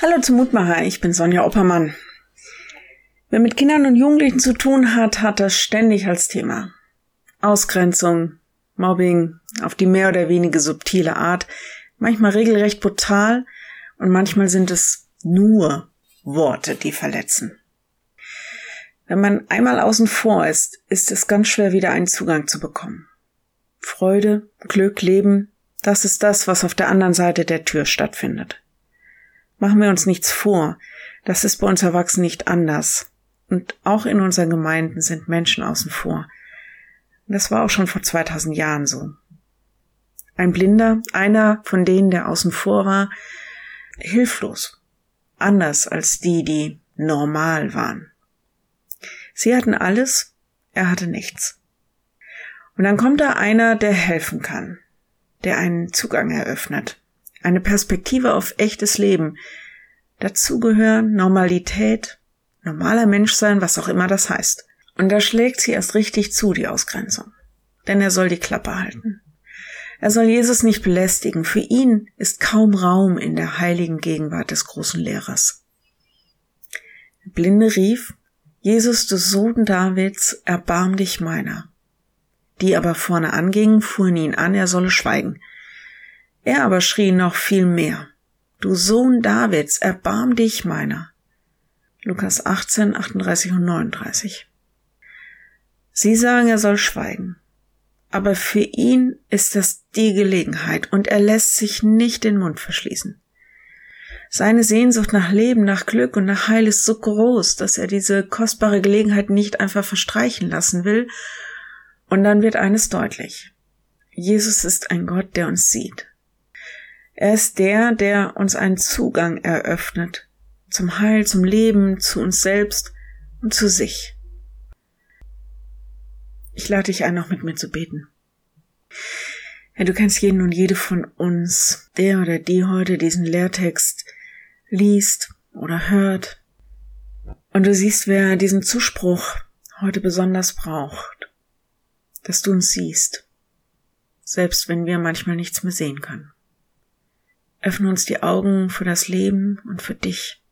Hallo zum Mutmacher, ich bin Sonja Oppermann. Wer mit Kindern und Jugendlichen zu tun hat, hat das ständig als Thema. Ausgrenzung, Mobbing, auf die mehr oder weniger subtile Art, manchmal regelrecht brutal und manchmal sind es nur Worte, die verletzen. Wenn man einmal außen vor ist, ist es ganz schwer wieder einen Zugang zu bekommen. Freude, Glück, Leben, das ist das, was auf der anderen Seite der Tür stattfindet. Machen wir uns nichts vor. Das ist bei uns Erwachsenen nicht anders. Und auch in unseren Gemeinden sind Menschen außen vor. Das war auch schon vor 2000 Jahren so. Ein Blinder, einer von denen, der außen vor war, hilflos. Anders als die, die normal waren. Sie hatten alles, er hatte nichts. Und dann kommt da einer, der helfen kann, der einen Zugang eröffnet, eine Perspektive auf echtes Leben. Dazugehören Normalität, normaler Mensch sein, was auch immer das heißt. Und da schlägt sie erst richtig zu, die Ausgrenzung. Denn er soll die Klappe halten. Er soll Jesus nicht belästigen. Für ihn ist kaum Raum in der heiligen Gegenwart des großen Lehrers. Der Blinde rief, Jesus, du Sohn Davids, erbarm dich meiner. Die aber vorne angingen, fuhren ihn an, er solle schweigen. Er aber schrie noch viel mehr. Du Sohn Davids, erbarm dich meiner. Lukas 18, 38 und 39. Sie sagen, er soll schweigen. Aber für ihn ist das die Gelegenheit und er lässt sich nicht den Mund verschließen. Seine Sehnsucht nach Leben, nach Glück und nach Heil ist so groß, dass er diese kostbare Gelegenheit nicht einfach verstreichen lassen will. Und dann wird eines deutlich. Jesus ist ein Gott, der uns sieht. Er ist der, der uns einen Zugang eröffnet zum Heil, zum Leben, zu uns selbst und zu sich. Ich lade dich ein, noch mit mir zu beten. Ja, du kennst jeden und jede von uns, der oder die heute diesen Lehrtext liest oder hört. Und du siehst, wer diesen Zuspruch heute besonders braucht, dass du uns siehst, selbst wenn wir manchmal nichts mehr sehen können. Öffne uns die Augen für das Leben und für dich.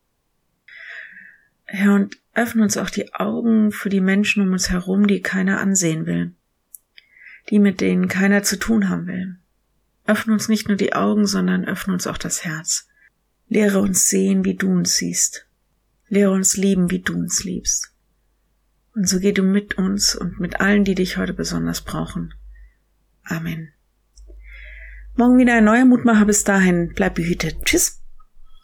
Herr, und öffne uns auch die Augen für die Menschen um uns herum, die keiner ansehen will, die mit denen keiner zu tun haben will. Öffne uns nicht nur die Augen, sondern öffne uns auch das Herz. Lehre uns sehen, wie du uns siehst. Lehre uns lieben, wie du uns liebst. Und so geh du mit uns und mit allen, die dich heute besonders brauchen. Amen. Morgen wieder ein neuer Mutmacher. Bis dahin, bleib behütet. Tschüss.